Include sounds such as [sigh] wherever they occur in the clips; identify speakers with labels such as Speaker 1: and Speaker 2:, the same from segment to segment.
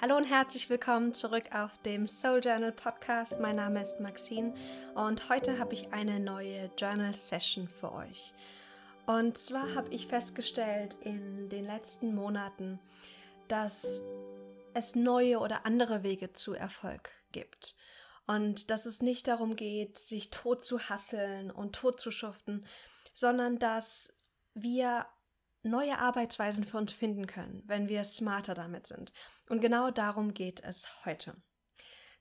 Speaker 1: Hallo und herzlich willkommen zurück auf dem Soul Journal Podcast. Mein Name ist Maxine und heute habe ich eine neue Journal Session für euch. Und zwar habe ich festgestellt in den letzten Monaten, dass es neue oder andere Wege zu Erfolg gibt. Und dass es nicht darum geht, sich tot zu hasseln und tot zu schuften, sondern dass wir neue Arbeitsweisen für uns finden können, wenn wir smarter damit sind. Und genau darum geht es heute.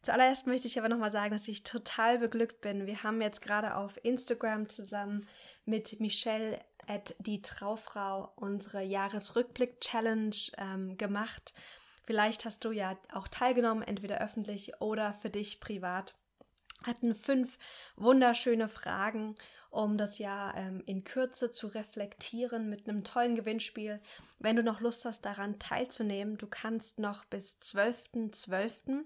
Speaker 1: Zuallererst möchte ich aber nochmal sagen, dass ich total beglückt bin. Wir haben jetzt gerade auf Instagram zusammen mit Michelle at die Traufrau unsere Jahresrückblick-Challenge ähm, gemacht. Vielleicht hast du ja auch teilgenommen, entweder öffentlich oder für dich privat hatten fünf wunderschöne Fragen, um das Jahr ähm, in Kürze zu reflektieren mit einem tollen Gewinnspiel. Wenn du noch Lust hast, daran teilzunehmen, du kannst noch bis 12.12. .12.,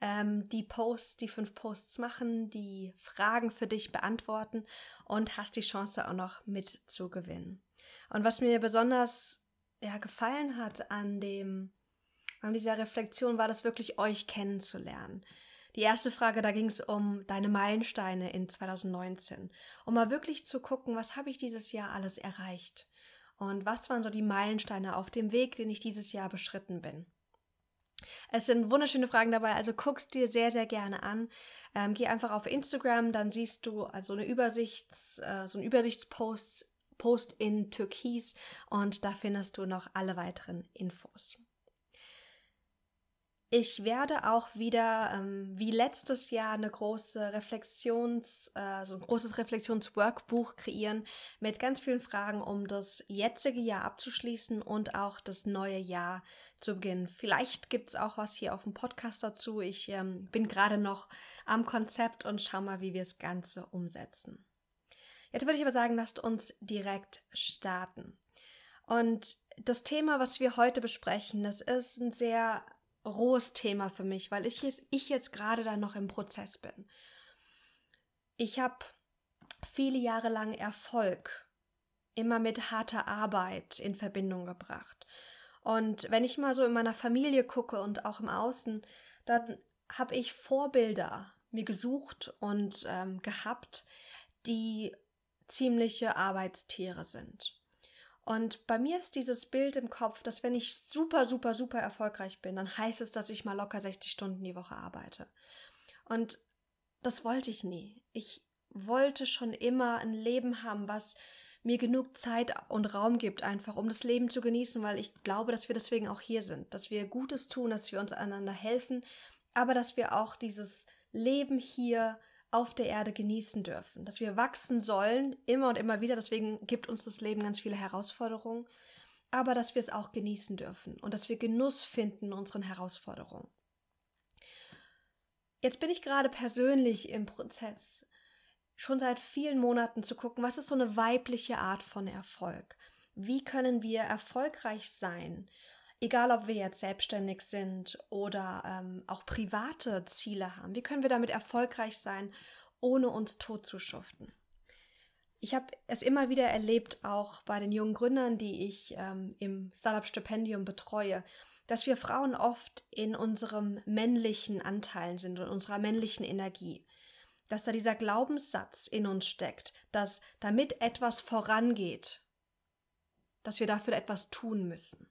Speaker 1: ähm, die Posts, die fünf Posts machen, die Fragen für dich beantworten und hast die Chance auch noch mitzugewinnen. Und was mir besonders ja, gefallen hat an dem an dieser Reflexion war das wirklich euch kennenzulernen. Die erste Frage, da ging es um deine Meilensteine in 2019. Um mal wirklich zu gucken, was habe ich dieses Jahr alles erreicht? Und was waren so die Meilensteine auf dem Weg, den ich dieses Jahr beschritten bin? Es sind wunderschöne Fragen dabei, also guckst dir sehr, sehr gerne an. Ähm, geh einfach auf Instagram, dann siehst du also eine Übersichts, äh, so ein Übersichtspost Post in Türkis und da findest du noch alle weiteren Infos. Ich werde auch wieder, ähm, wie letztes Jahr, eine große Reflexions, äh, so ein großes Reflexionsworkbuch kreieren mit ganz vielen Fragen, um das jetzige Jahr abzuschließen und auch das neue Jahr zu beginnen. Vielleicht gibt es auch was hier auf dem Podcast dazu. Ich ähm, bin gerade noch am Konzept und schau mal, wie wir das Ganze umsetzen. Jetzt würde ich aber sagen, lasst uns direkt starten. Und das Thema, was wir heute besprechen, das ist ein sehr rohes Thema für mich, weil ich jetzt, ich jetzt gerade da noch im Prozess bin. Ich habe viele Jahre lang Erfolg immer mit harter Arbeit in Verbindung gebracht. Und wenn ich mal so in meiner Familie gucke und auch im Außen, dann habe ich Vorbilder mir gesucht und ähm, gehabt, die ziemliche Arbeitstiere sind. Und bei mir ist dieses Bild im Kopf, dass wenn ich super, super, super erfolgreich bin, dann heißt es, dass ich mal locker 60 Stunden die Woche arbeite. Und das wollte ich nie. Ich wollte schon immer ein Leben haben, was mir genug Zeit und Raum gibt, einfach um das Leben zu genießen, weil ich glaube, dass wir deswegen auch hier sind, dass wir Gutes tun, dass wir uns einander helfen, aber dass wir auch dieses Leben hier auf der Erde genießen dürfen, dass wir wachsen sollen, immer und immer wieder. Deswegen gibt uns das Leben ganz viele Herausforderungen, aber dass wir es auch genießen dürfen und dass wir Genuss finden in unseren Herausforderungen. Jetzt bin ich gerade persönlich im Prozess, schon seit vielen Monaten zu gucken, was ist so eine weibliche Art von Erfolg? Wie können wir erfolgreich sein? Egal ob wir jetzt selbstständig sind oder ähm, auch private Ziele haben, wie können wir damit erfolgreich sein, ohne uns tot zu schuften? Ich habe es immer wieder erlebt, auch bei den jungen Gründern, die ich ähm, im Startup-Stipendium betreue, dass wir Frauen oft in unserem männlichen Anteilen sind, in unserer männlichen Energie. Dass da dieser Glaubenssatz in uns steckt, dass damit etwas vorangeht, dass wir dafür etwas tun müssen.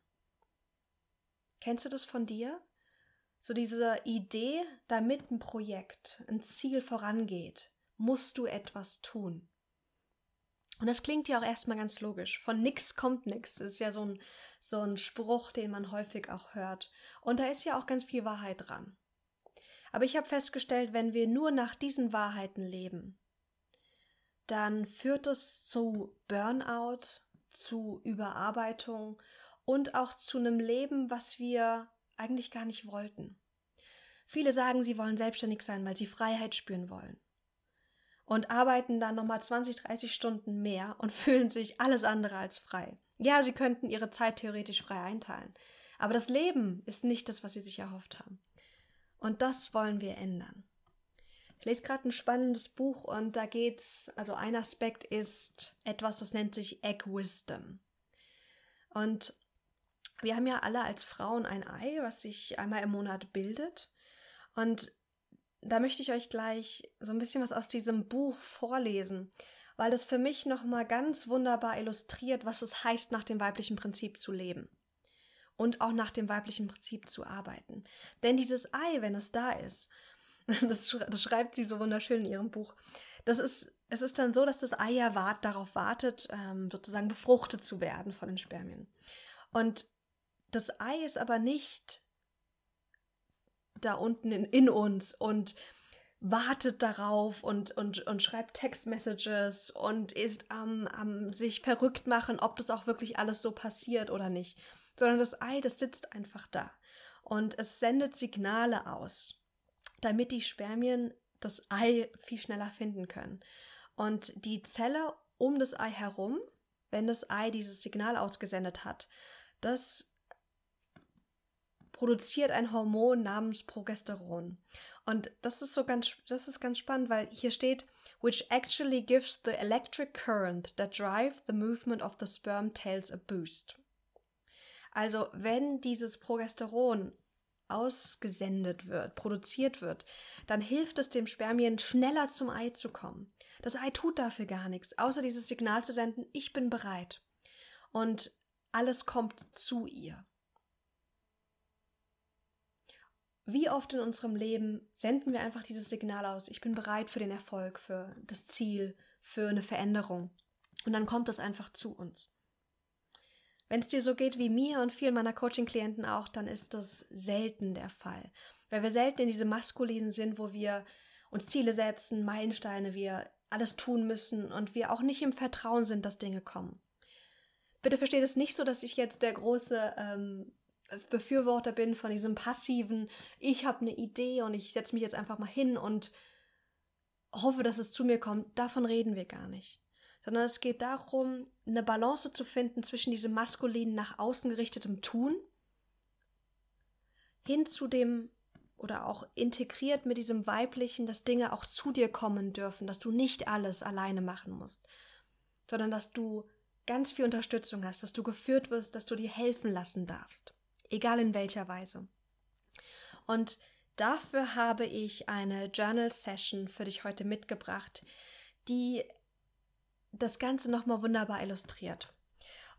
Speaker 1: Kennst du das von dir? So diese Idee, damit ein Projekt, ein Ziel vorangeht, musst du etwas tun. Und das klingt ja auch erstmal ganz logisch. Von nix kommt nix. Das ist ja so ein, so ein Spruch, den man häufig auch hört. Und da ist ja auch ganz viel Wahrheit dran. Aber ich habe festgestellt, wenn wir nur nach diesen Wahrheiten leben, dann führt es zu Burnout, zu Überarbeitung und auch zu einem Leben, was wir eigentlich gar nicht wollten. Viele sagen, sie wollen selbstständig sein, weil sie Freiheit spüren wollen. Und arbeiten dann nochmal 20, 30 Stunden mehr und [laughs] fühlen sich alles andere als frei. Ja, sie könnten ihre Zeit theoretisch frei einteilen. Aber das Leben ist nicht das, was sie sich erhofft haben. Und das wollen wir ändern. Ich lese gerade ein spannendes Buch und da geht's, also ein Aspekt ist etwas, das nennt sich Egg Wisdom. Und wir haben ja alle als Frauen ein Ei, was sich einmal im Monat bildet. Und da möchte ich euch gleich so ein bisschen was aus diesem Buch vorlesen, weil das für mich nochmal ganz wunderbar illustriert, was es heißt, nach dem weiblichen Prinzip zu leben und auch nach dem weiblichen Prinzip zu arbeiten. Denn dieses Ei, wenn es da ist, [laughs] das, schreibt sie so wunderschön in ihrem Buch, das ist, es ist dann so, dass das Ei ja wart, darauf wartet, ähm, sozusagen befruchtet zu werden von den Spermien. Und das Ei ist aber nicht da unten in, in uns und wartet darauf und, und, und schreibt Textmessages und ist am, am sich verrückt machen, ob das auch wirklich alles so passiert oder nicht. Sondern das Ei, das sitzt einfach da. Und es sendet Signale aus, damit die Spermien das Ei viel schneller finden können. Und die Zelle um das Ei herum, wenn das Ei dieses Signal ausgesendet hat, das produziert ein Hormon namens Progesteron. Und das ist so ganz, das ist ganz spannend, weil hier steht, which actually gives the electric current that drive the movement of the sperm tails a boost. Also wenn dieses Progesteron ausgesendet wird, produziert wird, dann hilft es dem Spermien schneller zum Ei zu kommen. Das Ei tut dafür gar nichts, außer dieses Signal zu senden, ich bin bereit. Und alles kommt zu ihr. Wie oft in unserem Leben senden wir einfach dieses Signal aus, ich bin bereit für den Erfolg, für das Ziel, für eine Veränderung. Und dann kommt es einfach zu uns. Wenn es dir so geht wie mir und vielen meiner Coaching-Klienten auch, dann ist das selten der Fall. Weil wir selten in diesem Maskulinen sind, wo wir uns Ziele setzen, Meilensteine, wir alles tun müssen und wir auch nicht im Vertrauen sind, dass Dinge kommen. Bitte versteht es nicht so, dass ich jetzt der große ähm, Befürworter bin von diesem passiven, ich habe eine Idee und ich setze mich jetzt einfach mal hin und hoffe, dass es zu mir kommt. Davon reden wir gar nicht. Sondern es geht darum, eine Balance zu finden zwischen diesem maskulinen, nach außen gerichtetem Tun hin zu dem oder auch integriert mit diesem weiblichen, dass Dinge auch zu dir kommen dürfen, dass du nicht alles alleine machen musst, sondern dass du ganz viel Unterstützung hast, dass du geführt wirst, dass du dir helfen lassen darfst egal in welcher Weise. Und dafür habe ich eine Journal Session für dich heute mitgebracht, die das Ganze nochmal wunderbar illustriert.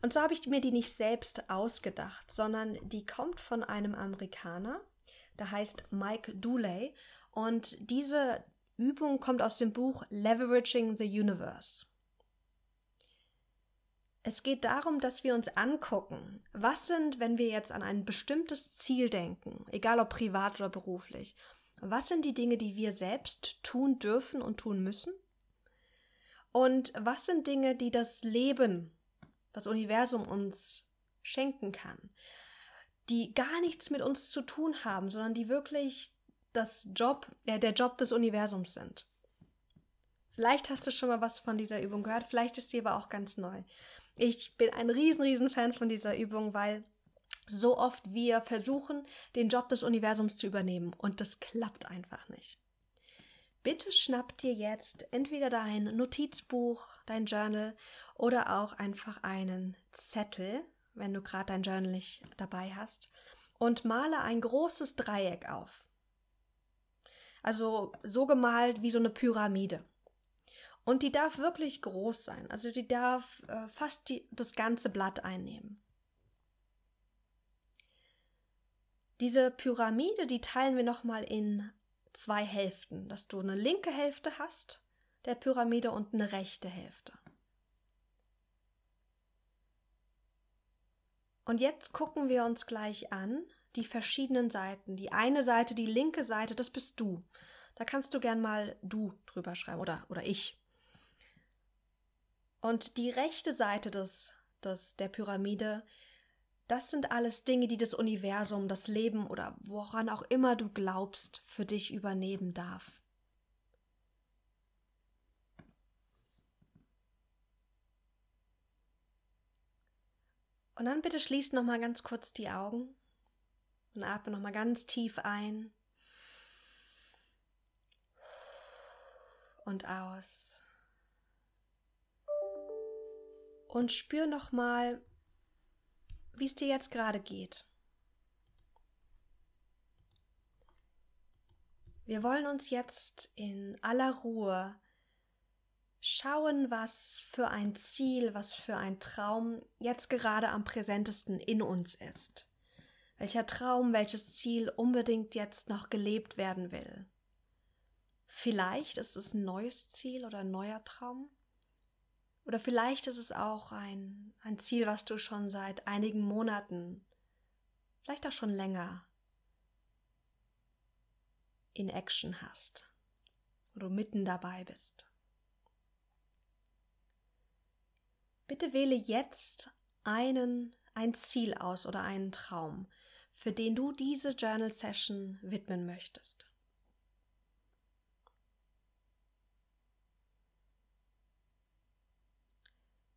Speaker 1: Und zwar habe ich mir die nicht selbst ausgedacht, sondern die kommt von einem Amerikaner, der heißt Mike Dooley. Und diese Übung kommt aus dem Buch Leveraging the Universe. Es geht darum, dass wir uns angucken, was sind, wenn wir jetzt an ein bestimmtes Ziel denken, egal ob privat oder beruflich, was sind die Dinge, die wir selbst tun dürfen und tun müssen? Und was sind Dinge, die das Leben, das Universum uns schenken kann, die gar nichts mit uns zu tun haben, sondern die wirklich das Job, äh, der Job des Universums sind. Vielleicht hast du schon mal was von dieser Übung gehört, vielleicht ist die aber auch ganz neu. Ich bin ein riesen, riesen Fan von dieser Übung, weil so oft wir versuchen, den Job des Universums zu übernehmen und das klappt einfach nicht. Bitte schnapp dir jetzt entweder dein Notizbuch, dein Journal oder auch einfach einen Zettel, wenn du gerade dein Journal nicht dabei hast, und male ein großes Dreieck auf. Also so gemalt wie so eine Pyramide. Und die darf wirklich groß sein. Also die darf äh, fast die, das ganze Blatt einnehmen. Diese Pyramide, die teilen wir nochmal in zwei Hälften, dass du eine linke Hälfte hast der Pyramide und eine rechte Hälfte. Und jetzt gucken wir uns gleich an die verschiedenen Seiten. Die eine Seite, die linke Seite, das bist du. Da kannst du gern mal du drüber schreiben oder, oder ich. Und die rechte Seite des, des, der Pyramide, das sind alles Dinge, die das Universum, das Leben oder woran auch immer du glaubst, für dich übernehmen darf. Und dann bitte schließ noch mal ganz kurz die Augen und atme noch mal ganz tief ein und aus. Und spür nochmal, wie es dir jetzt gerade geht. Wir wollen uns jetzt in aller Ruhe schauen, was für ein Ziel, was für ein Traum jetzt gerade am präsentesten in uns ist. Welcher Traum, welches Ziel unbedingt jetzt noch gelebt werden will. Vielleicht ist es ein neues Ziel oder ein neuer Traum. Oder vielleicht ist es auch ein, ein Ziel, was du schon seit einigen Monaten, vielleicht auch schon länger in Action hast, wo du mitten dabei bist. Bitte wähle jetzt einen, ein Ziel aus oder einen Traum, für den du diese Journal Session widmen möchtest.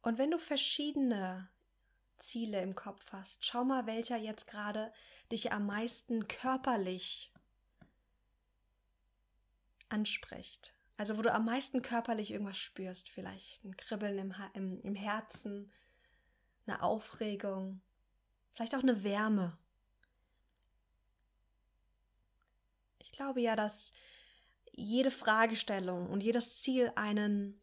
Speaker 1: Und wenn du verschiedene Ziele im Kopf hast, schau mal, welcher jetzt gerade dich am meisten körperlich anspricht. Also wo du am meisten körperlich irgendwas spürst, vielleicht ein Kribbeln im, im, im Herzen, eine Aufregung, vielleicht auch eine Wärme. Ich glaube ja, dass jede Fragestellung und jedes Ziel einen,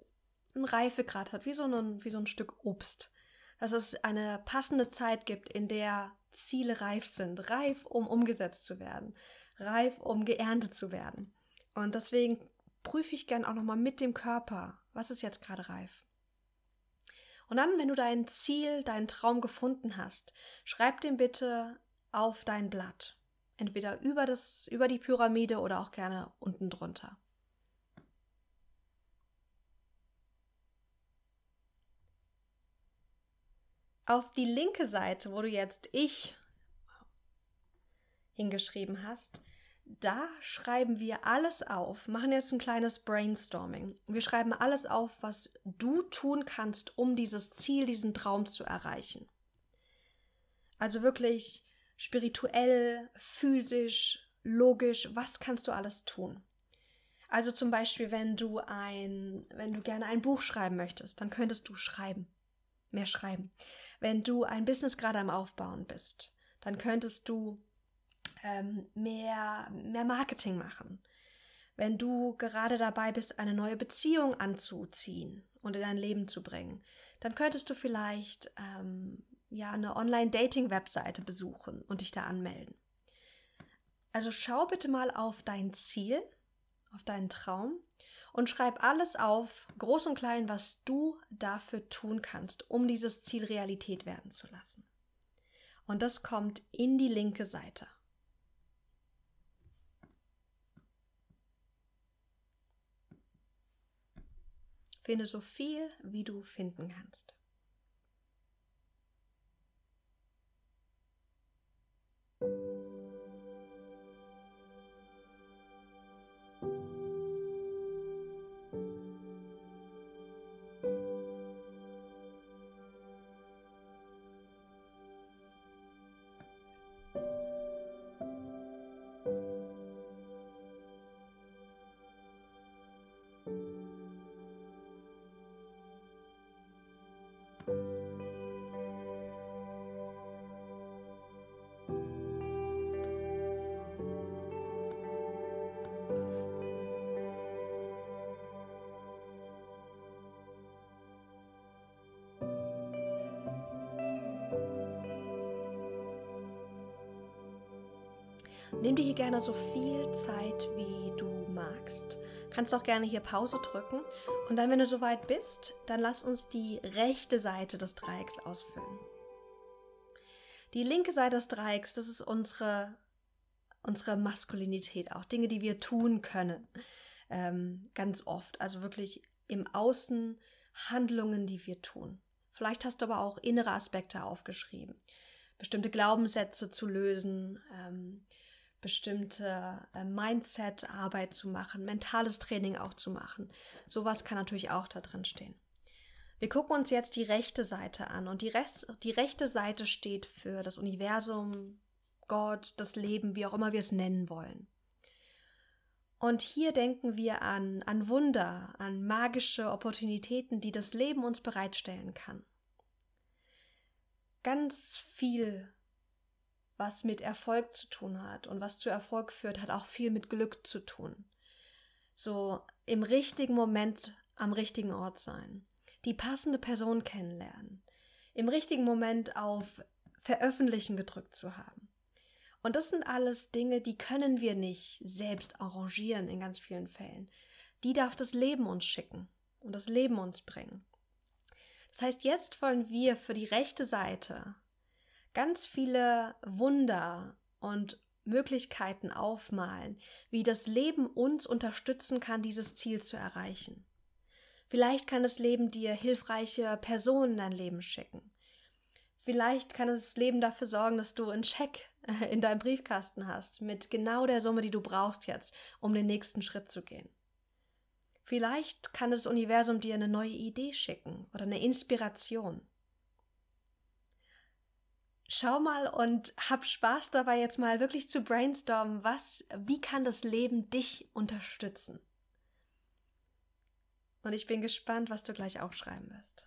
Speaker 1: einen Reifegrad hat, wie so, ein, wie so ein Stück Obst. Dass es eine passende Zeit gibt, in der Ziele reif sind, reif, um umgesetzt zu werden, reif, um geerntet zu werden. Und deswegen prüfe ich gern auch nochmal mit dem Körper, was ist jetzt gerade reif. Und dann, wenn du dein Ziel, deinen Traum gefunden hast, schreib den bitte auf dein Blatt. Entweder über, das, über die Pyramide oder auch gerne unten drunter. Auf die linke Seite, wo du jetzt ich hingeschrieben hast, da schreiben wir alles auf, machen jetzt ein kleines Brainstorming. Wir schreiben alles auf, was du tun kannst, um dieses Ziel, diesen Traum zu erreichen. Also wirklich spirituell, physisch, logisch, was kannst du alles tun? Also zum Beispiel, wenn du ein, wenn du gerne ein Buch schreiben möchtest, dann könntest du schreiben, mehr schreiben. Wenn du ein Business gerade am Aufbauen bist, dann könntest du ähm, mehr, mehr Marketing machen. Wenn du gerade dabei bist, eine neue Beziehung anzuziehen und in dein Leben zu bringen, dann könntest du vielleicht ähm, ja eine Online-Dating-Webseite besuchen und dich da anmelden. Also schau bitte mal auf dein Ziel, auf deinen Traum und schreib alles auf, groß und klein, was du dafür tun kannst, um dieses Ziel Realität werden zu lassen. Und das kommt in die linke Seite. Finde so viel, wie du finden kannst. you Nimm dir hier gerne so viel Zeit, wie du magst. Kannst auch gerne hier Pause drücken und dann, wenn du soweit bist, dann lass uns die rechte Seite des Dreiecks ausfüllen. Die linke Seite des Dreiecks, das ist unsere, unsere Maskulinität auch, Dinge, die wir tun können. Ähm, ganz oft, also wirklich im Außen Handlungen, die wir tun. Vielleicht hast du aber auch innere Aspekte aufgeschrieben. Bestimmte Glaubenssätze zu lösen, ähm, bestimmte äh, Mindset-Arbeit zu machen, mentales Training auch zu machen. Sowas kann natürlich auch da drin stehen. Wir gucken uns jetzt die rechte Seite an und die, Rest, die rechte Seite steht für das Universum, Gott, das Leben, wie auch immer wir es nennen wollen. Und hier denken wir an, an Wunder, an magische Opportunitäten, die das Leben uns bereitstellen kann. ganz viel, was mit Erfolg zu tun hat und was zu Erfolg führt, hat auch viel mit Glück zu tun. So im richtigen Moment am richtigen Ort sein, die passende Person kennenlernen, im richtigen Moment auf Veröffentlichen gedrückt zu haben. Und das sind alles Dinge, die können wir nicht selbst arrangieren in ganz vielen Fällen. Die darf das Leben uns schicken und das Leben uns bringen. Das heißt, jetzt wollen wir für die rechte Seite ganz viele Wunder und Möglichkeiten aufmalen, wie das Leben uns unterstützen kann, dieses Ziel zu erreichen. Vielleicht kann das Leben dir hilfreiche Personen in dein Leben schicken. Vielleicht kann das Leben dafür sorgen, dass du einen Scheck äh, in deinem Briefkasten hast mit genau der Summe, die du brauchst jetzt, um den nächsten Schritt zu gehen. Vielleicht kann das Universum dir eine neue Idee schicken oder eine Inspiration. Schau mal und hab Spaß dabei, jetzt mal wirklich zu brainstormen, was, wie kann das Leben dich unterstützen? Und ich bin gespannt, was du gleich aufschreiben wirst.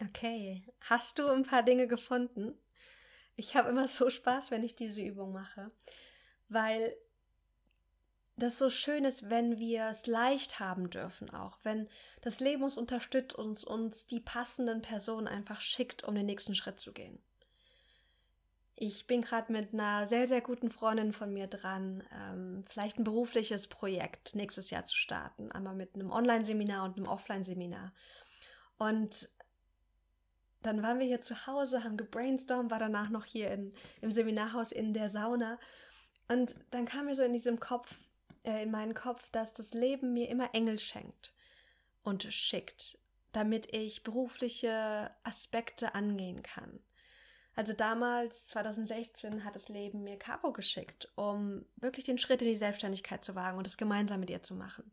Speaker 1: Okay, hast du ein paar Dinge gefunden? Ich habe immer so Spaß, wenn ich diese Übung mache, weil das so schön ist, wenn wir es leicht haben dürfen auch, wenn das Leben uns unterstützt und uns die passenden Personen einfach schickt, um den nächsten Schritt zu gehen. Ich bin gerade mit einer sehr, sehr guten Freundin von mir dran, ähm, vielleicht ein berufliches Projekt nächstes Jahr zu starten. Einmal mit einem Online-Seminar und einem Offline-Seminar. Und dann waren wir hier zu Hause, haben gebrainstormt, war danach noch hier in, im Seminarhaus in der Sauna. Und dann kam mir so in diesem Kopf, äh, in meinen Kopf, dass das Leben mir immer Engel schenkt und schickt, damit ich berufliche Aspekte angehen kann. Also damals, 2016, hat das Leben mir Caro geschickt, um wirklich den Schritt in die Selbstständigkeit zu wagen und es gemeinsam mit ihr zu machen.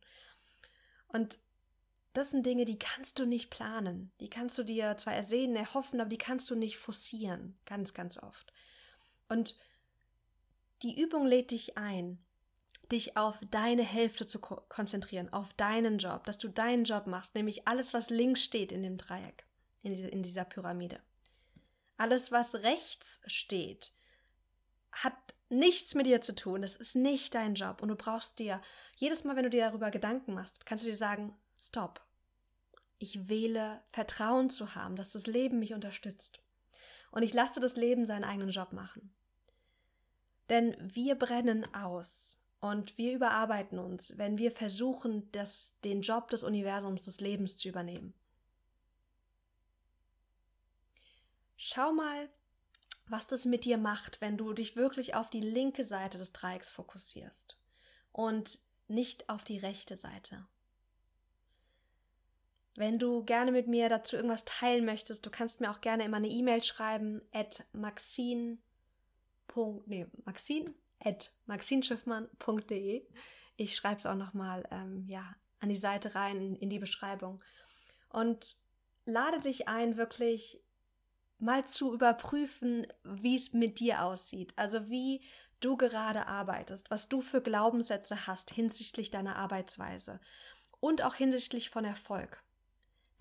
Speaker 1: Und das sind Dinge, die kannst du nicht planen. Die kannst du dir zwar ersehen, erhoffen, aber die kannst du nicht forcieren. Ganz, ganz oft. Und die Übung lädt dich ein, dich auf deine Hälfte zu ko konzentrieren, auf deinen Job, dass du deinen Job machst, nämlich alles, was links steht in dem Dreieck, in, diese, in dieser Pyramide. Alles, was rechts steht, hat nichts mit dir zu tun. Das ist nicht dein Job. Und du brauchst dir, jedes Mal, wenn du dir darüber Gedanken machst, kannst du dir sagen, Stopp. Ich wähle Vertrauen zu haben, dass das Leben mich unterstützt. Und ich lasse das Leben seinen eigenen Job machen. Denn wir brennen aus und wir überarbeiten uns, wenn wir versuchen, das, den Job des Universums, des Lebens zu übernehmen. Schau mal, was das mit dir macht, wenn du dich wirklich auf die linke Seite des Dreiecks fokussierst und nicht auf die rechte Seite. Wenn du gerne mit mir dazu irgendwas teilen möchtest, du kannst mir auch gerne immer eine E-Mail schreiben at maxin. Nee, maxin at maxinschiffmann.de. Ich schreibe es auch nochmal ähm, ja, an die Seite rein in die Beschreibung. Und lade dich ein, wirklich mal zu überprüfen, wie es mit dir aussieht. Also wie du gerade arbeitest, was du für Glaubenssätze hast hinsichtlich deiner Arbeitsweise und auch hinsichtlich von Erfolg.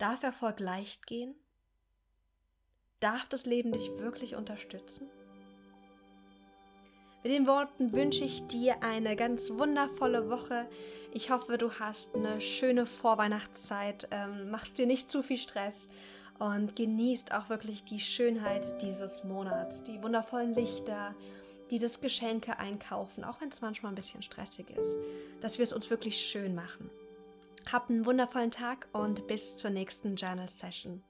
Speaker 1: Darf Erfolg leicht gehen? Darf das Leben dich wirklich unterstützen? Mit den Worten wünsche ich dir eine ganz wundervolle Woche. Ich hoffe, du hast eine schöne Vorweihnachtszeit, ähm, machst dir nicht zu viel Stress und genießt auch wirklich die Schönheit dieses Monats, die wundervollen Lichter, dieses Geschenke einkaufen, auch wenn es manchmal ein bisschen stressig ist, dass wir es uns wirklich schön machen. Habt einen wundervollen Tag und bis zur nächsten Journal Session.